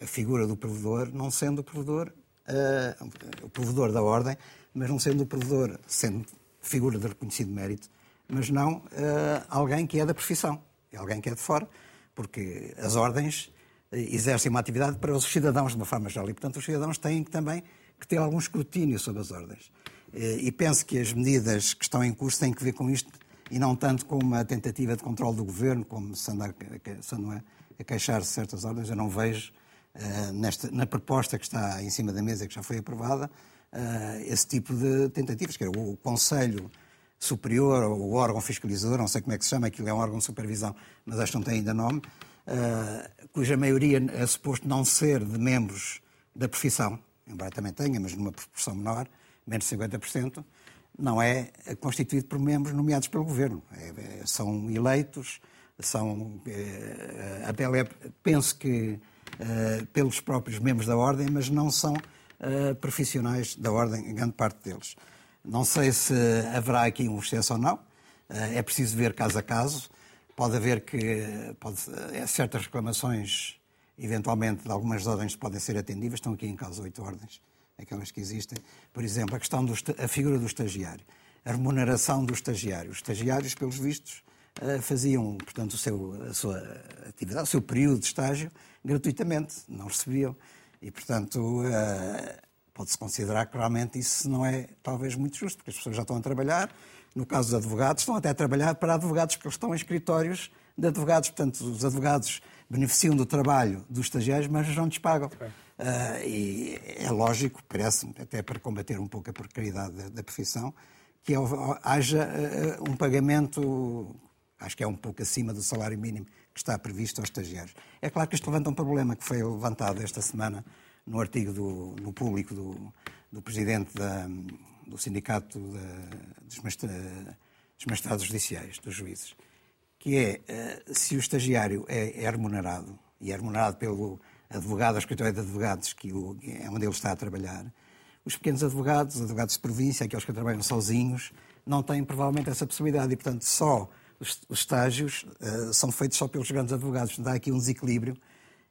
a figura do provedor, não sendo o provedor, uh, o provedor da ordem, mas não sendo o provedor, sendo figura de reconhecido mérito, mas não uh, alguém que é da profissão, alguém que é de fora, porque as ordens exercem uma atividade para os cidadãos de uma forma geral e, portanto, os cidadãos têm também que ter algum escrutínio sobre as ordens. E penso que as medidas que estão em curso têm que ver com isto e não tanto com uma tentativa de controle do governo, como se anda a queixar-se de certas ordens. Eu não vejo uh, nesta, na proposta que está em cima da mesa, que já foi aprovada, esse tipo de tentativas. Que é o, o Conselho Superior, o órgão fiscalizador, não sei como é que se chama, aquilo é um órgão de supervisão, mas acho que não tem ainda nome, uh, cuja maioria é suposto não ser de membros da profissão, embora também tenha, mas numa proporção menor, menos de 50%, não é constituído por membros nomeados pelo governo. É, é, são eleitos, são, é, até penso que pelos próprios membros da Ordem, mas não são profissionais da Ordem, em grande parte deles. Não sei se haverá aqui um excesso ou não, é preciso ver caso a caso. Pode haver que pode, certas reclamações, eventualmente, de algumas ordens podem ser atendíveis, estão aqui em causa oito ordens aquelas que existem. Por exemplo, a questão da figura do estagiário, a remuneração do estagiário. Os estagiários, pelos vistos, eh, faziam, portanto, o seu, a sua atividade, o seu período de estágio gratuitamente, não recebiam. E, portanto, eh, pode-se considerar que realmente isso não é talvez muito justo, porque as pessoas já estão a trabalhar. No caso dos advogados, estão até a trabalhar para advogados, porque eles estão em escritórios de advogados. Portanto, os advogados beneficiam do trabalho dos estagiários, mas não lhes pagam. Uh, e é lógico, parece-me, até para combater um pouco a precariedade da, da profissão, que haja uh, um pagamento, acho que é um pouco acima do salário mínimo que está previsto aos estagiários. É claro que isto levanta um problema que foi levantado esta semana no artigo do, no público do, do presidente da, do Sindicato da, dos, dos Magistrados Judiciais, dos juízes, que é uh, se o estagiário é, é remunerado, e é remunerado pelo advogado ao escritório de advogados, que é onde ele está a trabalhar, os pequenos advogados, advogados de província, aqueles que trabalham sozinhos, não têm provavelmente essa possibilidade e, portanto, só os, os estágios uh, são feitos só pelos grandes advogados. Dá aqui um desequilíbrio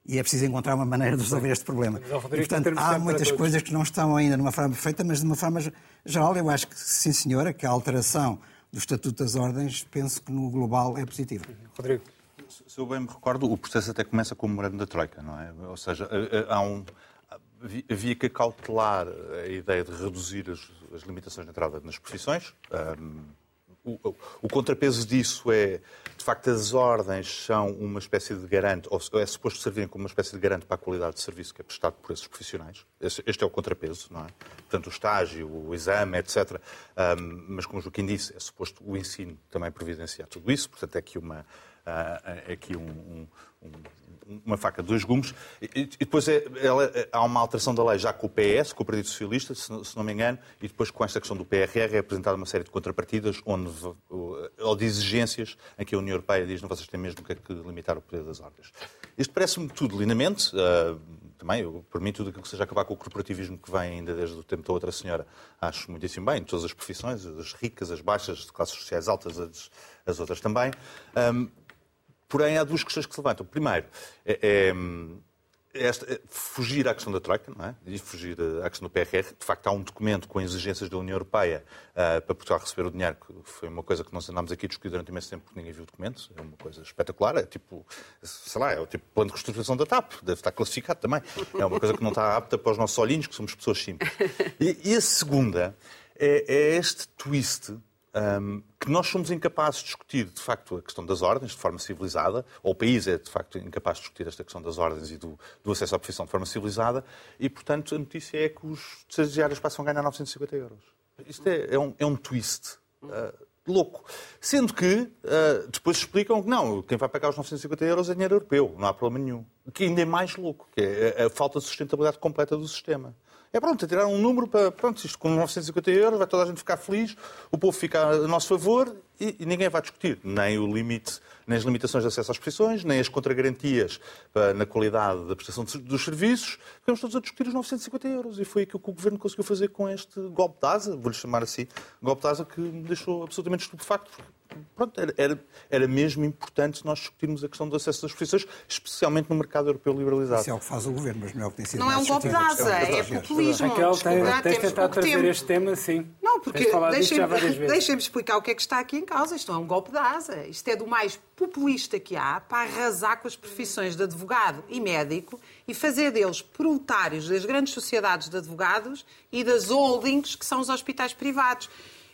e é preciso encontrar uma maneira de resolver este problema. E, portanto, há muitas coisas que não estão ainda numa forma perfeita, mas de uma forma geral, eu acho que, sim, senhora, que a alteração do Estatuto das Ordens, penso que no global é positiva. Rodrigo. Se eu bem me recordo, o processo até começa com o memorando da Troika, não é? Ou seja, eh, eh, há um, havia que cautelar a ideia de reduzir as, as limitações de entrada nas profissões. Um, o, o, contrapeso disso é, de facto, as ordens são uma espécie de garante, ou é suposto servirem como uma espécie de garante para a qualidade de serviço que é prestado por esses profissionais. Este é o contrapeso, não é? Portanto, o estágio, o exame, etc. Um, mas, como o Joaquim disse, é suposto o ensino também providenciar tudo isso. Portanto, é aqui uma, aqui um, um, uma faca de dois gumes. E, e depois é, ela, há uma alteração da lei já com o PS, com o Partido Socialista, se, se, não me engano, e depois com esta questão do PRR é apresentada uma série de contrapartidas onde, ou de exigências em que a União Europeia diz que vocês têm mesmo que limitar o poder das ordens. Isto parece-me tudo lindamente. Uh, também, eu, por mim, tudo aquilo que seja acabar com o corporativismo que vem ainda desde o tempo da outra senhora, acho muitíssimo bem, em todas as profissões, as ricas, as baixas, as classes sociais altas, as, as outras também. Um, Porém, há duas questões que se levantam. Primeiro, é, é, esta, é fugir à questão da Troika, não é? E fugir à questão do PRR. De facto, há um documento com exigências da União Europeia uh, para Portugal receber o dinheiro, que foi uma coisa que nós andámos aqui a discutir durante imenso tempo porque ninguém viu o documento. É uma coisa espetacular. É tipo, sei lá, é o tipo plano de reestruturação da TAP. Deve estar classificado também. É uma coisa que não está apta para os nossos olhinhos, que somos pessoas simples. E, e a segunda é, é este twist um, que nós somos incapazes de discutir, de facto, a questão das ordens de forma civilizada, ou o país é, de facto, incapaz de discutir esta questão das ordens e do, do acesso à profissão de forma civilizada, e, portanto, a notícia é que os estagiários passam a ganhar 950 euros. Isto é, é, um, é um twist. Uh, louco. Sendo que uh, depois explicam que não, quem vai pagar os 950 euros é dinheiro europeu, não há problema nenhum. Que ainda é mais louco, que é a falta de sustentabilidade completa do sistema. É pronto, é tirar um número para, pronto, isto com 950 euros, vai toda a gente ficar feliz, o povo fica a nosso favor e, e ninguém vai discutir nem o limite, nem as limitações de acesso às profissões, nem as contragarantias na qualidade da prestação dos serviços. Ficamos todos a discutir os 950 euros e foi aquilo que o Governo conseguiu fazer com este golpe de asa, vou-lhe chamar assim, golpe de asa que me deixou absolutamente estupefacto pronto, era, era, era, mesmo importante nós discutirmos a questão do acesso das profissões, especialmente no mercado europeu liberalizado. Isso é o que faz o governo, mas não é o que tem sido Não é um golpe de asa, é populismo. Raquel, tem, tem tentado trazer tempo. este tema, sim. Não, porque deixem-me deixem explicar o que é que está aqui em causa. Isto não é um golpe de asa. Isto é do mais populista que há para arrasar com as profissões de advogado e médico e fazer deles proletários das grandes sociedades de advogados e das holdings que são os hospitais privados.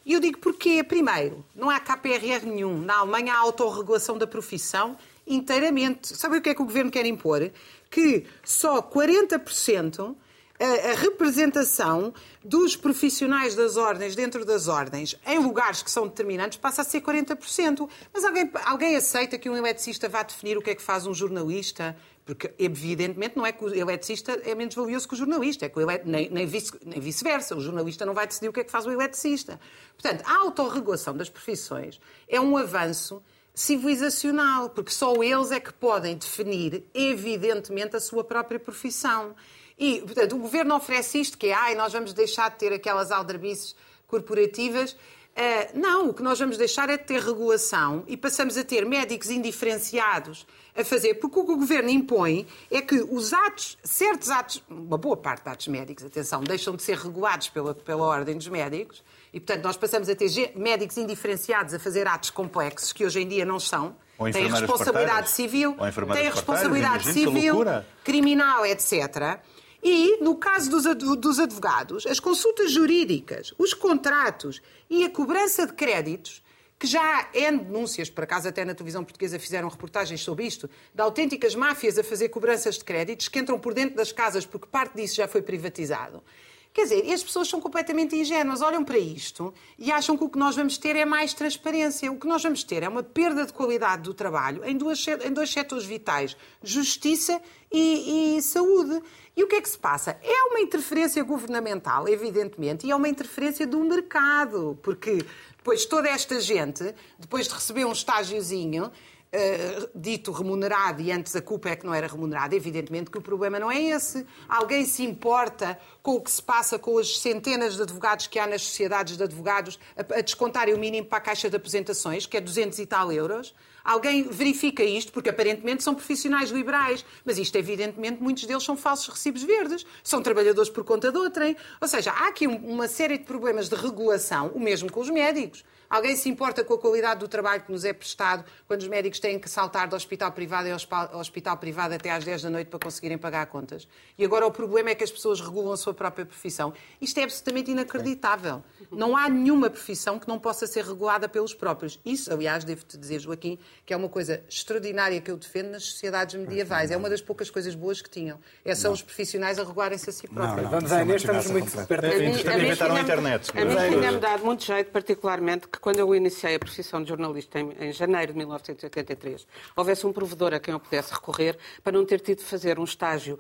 E eu digo porquê? Primeiro, não há KPRR nenhum. Na Alemanha há autorregulação da profissão inteiramente. Sabe o que é que o governo quer impor? Que só 40% a, a representação dos profissionais das ordens dentro das ordens em lugares que são determinantes passa a ser 40%. Mas alguém, alguém aceita que um eletricista vá definir o que é que faz um jornalista? Porque, evidentemente, não é que o eletricista é menos valioso que o jornalista, é que o nem, nem vice-versa. O jornalista não vai decidir o que é que faz o eletricista. Portanto, a autorregulação das profissões é um avanço civilizacional, porque só eles é que podem definir, evidentemente, a sua própria profissão. E, portanto, o governo oferece isto, que é, ai, nós vamos deixar de ter aquelas aldrabices corporativas. Uh, não, o que nós vamos deixar é de ter regulação e passamos a ter médicos indiferenciados a fazer, porque o que o governo impõe é que os atos, certos atos, uma boa parte de atos médicos, atenção, deixam de ser regulados pela, pela ordem dos médicos e, portanto, nós passamos a ter médicos indiferenciados a fazer atos complexos que hoje em dia não são. Têm responsabilidade civil, têm responsabilidade civil, criminal, etc. E, no caso dos advogados, as consultas jurídicas, os contratos e a cobrança de créditos, que já há N denúncias, por acaso até na televisão portuguesa fizeram reportagens sobre isto, de autênticas máfias a fazer cobranças de créditos que entram por dentro das casas porque parte disso já foi privatizado. Quer dizer, as pessoas são completamente ingênuas, olham para isto e acham que o que nós vamos ter é mais transparência. O que nós vamos ter é uma perda de qualidade do trabalho em, duas, em dois setores vitais, justiça e, e saúde. E o que é que se passa? É uma interferência governamental, evidentemente, e é uma interferência do mercado, porque depois toda esta gente, depois de receber um estágiozinho, Uh, dito remunerado e antes a culpa é que não era remunerada, evidentemente que o problema não é esse. Alguém se importa com o que se passa com as centenas de advogados que há nas sociedades de advogados a, a descontarem o mínimo para a caixa de apresentações, que é 200 e tal euros? Alguém verifica isto, porque aparentemente são profissionais liberais, mas isto, evidentemente, muitos deles são falsos recibos verdes, são trabalhadores por conta de outrem. Ou seja, há aqui uma série de problemas de regulação, o mesmo com os médicos. Alguém se importa com a qualidade do trabalho que nos é prestado quando os médicos têm que saltar do hospital privado ao hospital privado até às 10 da noite para conseguirem pagar contas? E agora o problema é que as pessoas regulam a sua própria profissão. Isto é absolutamente inacreditável. Não há nenhuma profissão que não possa ser regulada pelos próprios. Isso, aliás, devo-te dizer, Joaquim, que é uma coisa extraordinária que eu defendo nas sociedades medievais. É uma das poucas coisas boas que tinham. É são os profissionais a regularem-se a si próprios. Não, não, Vamos Inês, estamos muito perto Inventaram a internet. A mim tinha-me dado muito jeito, particularmente, que quando eu iniciei a profissão de jornalista em, em, janeiro de 1983, houvesse um provedor a quem eu pudesse recorrer para não ter tido de fazer um estágio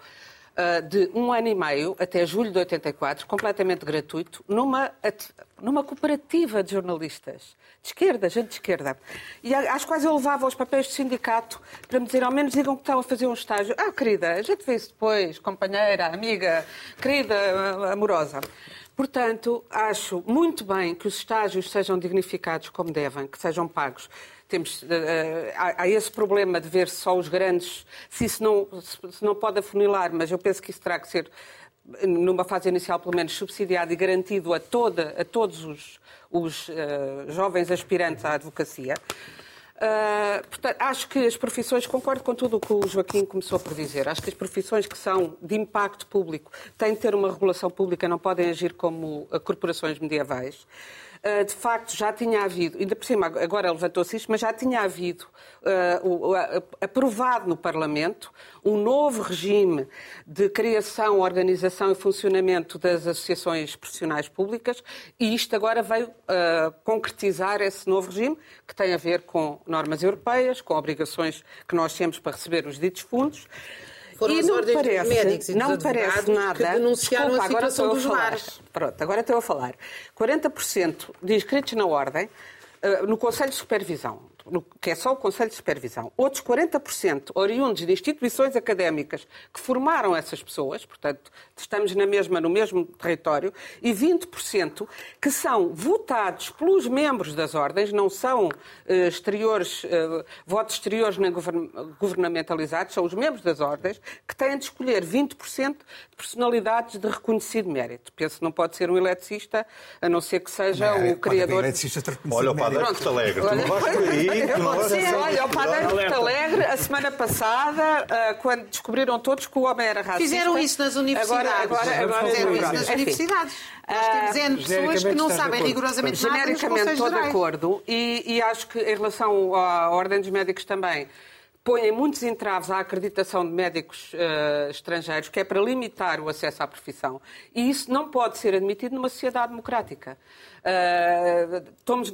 uh, de um ano e meio, até julho de 84, completamente gratuito, numa, numa cooperativa de jornalistas. De esquerda, gente de esquerda. E às quais eu levava os papéis de sindicato para me dizer, ao menos digam que estão a fazer um estágio. Ah, querida, a gente vê isso depois, companheira, amiga, querida, amorosa. Portanto, acho muito bem que os estágios sejam dignificados como devem, que sejam pagos. Temos, uh, há, há, esse problema de ver só os grandes, se isso não, se não pode afunilar, mas eu penso que isso terá que ser, numa fase inicial, pelo menos, subsidiado e garantido a, toda, a todos os, os uh, jovens aspirantes à advocacia. Uh, portanto, acho que as profissões, concordo com tudo o que o Joaquim começou por dizer, acho que as profissões que são de impacto público têm de ter uma regulação pública, não podem agir como corporações medievais. Uh, de facto, já tinha havido, ainda por cima, agora levantou-se isto, mas já tinha havido uh, aprovado no Parlamento um novo regime de criação, organização e funcionamento das associações profissionais públicas e isto agora veio uh, concretizar esse novo regime que tem a ver com normas europeias, com obrigações que nós temos para receber os ditos fundos. Foram e as ordens parece, médicos e não parece nada, que denunciaram Desculpa, a situação dos lares. Pronto, agora estou a falar. 40% de inscritos na ordem, uh, no Conselho de Supervisão, que é só o Conselho de Supervisão, outros 40% oriundos de instituições académicas que formaram essas pessoas, portanto, estamos na mesma, no mesmo território, e 20% que são votados pelos membros das ordens, não são uh, exteriores, uh, votos exteriores nem govern governamentalizados, são os membros das ordens que têm de escolher 20% de personalidades de reconhecido mérito. Penso que não pode ser um eletricista, a não ser que seja não, o criador... Olha o padre de Porto Alegre, tu não vais por aí olha, o Padeiro de Porto Alegre, a semana passada, uh, quando descobriram todos que o homem era racista. Fizeram isso nas universidades. Agora, agora, agora fizeram isso nas universidades. Nós temos N pessoas que não sabem rigorosamente nada Genericamente estou de acordo e, e acho que em relação à Ordem dos Médicos também, põem muitos entraves à acreditação de médicos uh, estrangeiros, que é para limitar o acesso à profissão. E isso não pode ser admitido numa sociedade democrática. Uh,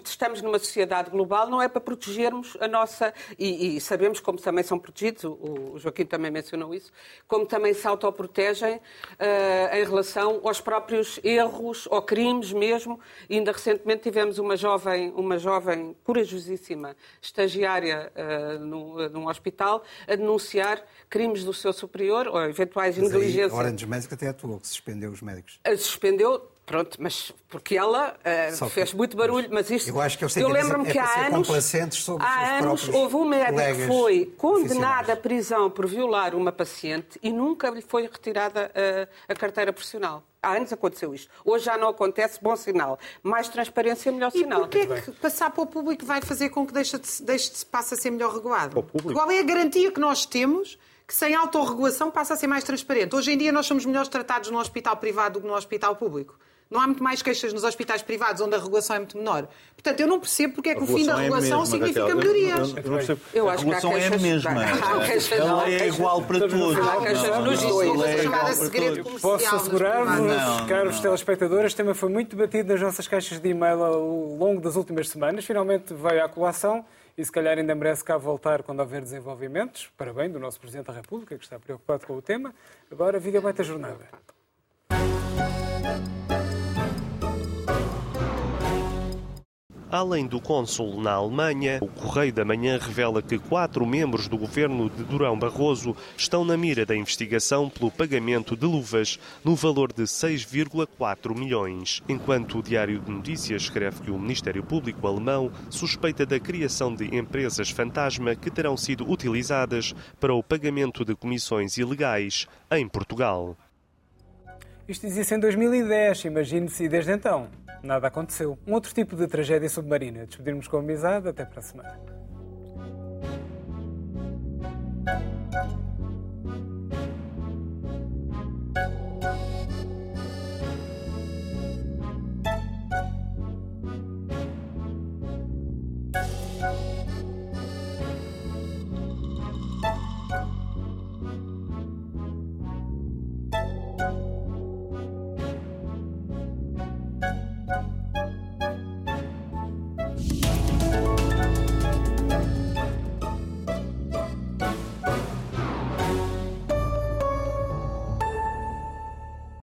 estamos numa sociedade global, não é para protegermos a nossa. E, e, sabemos como também são protegidos, o Joaquim também mencionou isso, como também se autoprotegem uh, em relação aos próprios erros ou crimes mesmo. Ainda recentemente tivemos uma jovem, uma jovem corajosíssima estagiária uh, num, num hospital a denunciar crimes do seu superior ou eventuais negligências. Orange Médica até atuou, que suspendeu os médicos. Suspendeu Pronto, mas porque ela uh, fez muito barulho, mas isto. Eu acho que eu, eu lembro-me é que há anos, sobre há anos houve um médico que foi condenado à prisão por violar uma paciente e nunca lhe foi retirada a, a carteira profissional. Há anos aconteceu isto. Hoje já não acontece, bom sinal. Mais transparência, melhor sinal. E porquê é que passar para o público vai fazer com que deixe de, deixe de passe a ser melhor regulado? Qual é a garantia que nós temos que sem autorregulação passa a ser mais transparente? Hoje em dia nós somos melhores tratados no hospital privado do que no hospital público. Não há muito mais queixas nos hospitais privados, onde a regulação é muito menor. Portanto, eu não percebo porque é que o fim da regulação é significa Raquel. melhorias. Eu, eu, eu, eu acho a regulação que a é a mesma. Ela é igual para todos. Há queixas nos dois. Posso assegurar-vos, caros telespectadores, este tema foi muito debatido nas nossas caixas de e-mail ao longo das últimas semanas. Finalmente veio à colação e se calhar ainda merece cá voltar quando houver desenvolvimentos. Parabéns do nosso Presidente da República, que está preocupado com o tema. Agora, viga baita jornada. Além do cônsul na Alemanha, o Correio da Manhã revela que quatro membros do governo de Durão Barroso estão na mira da investigação pelo pagamento de luvas no valor de 6,4 milhões. Enquanto o Diário de Notícias escreve que o Ministério Público alemão suspeita da criação de empresas fantasma que terão sido utilizadas para o pagamento de comissões ilegais em Portugal. Isto dizia-se em 2010, imagine-se, desde então nada aconteceu. Um outro tipo de tragédia submarina. Despedirmos com amizade. Até para a semana.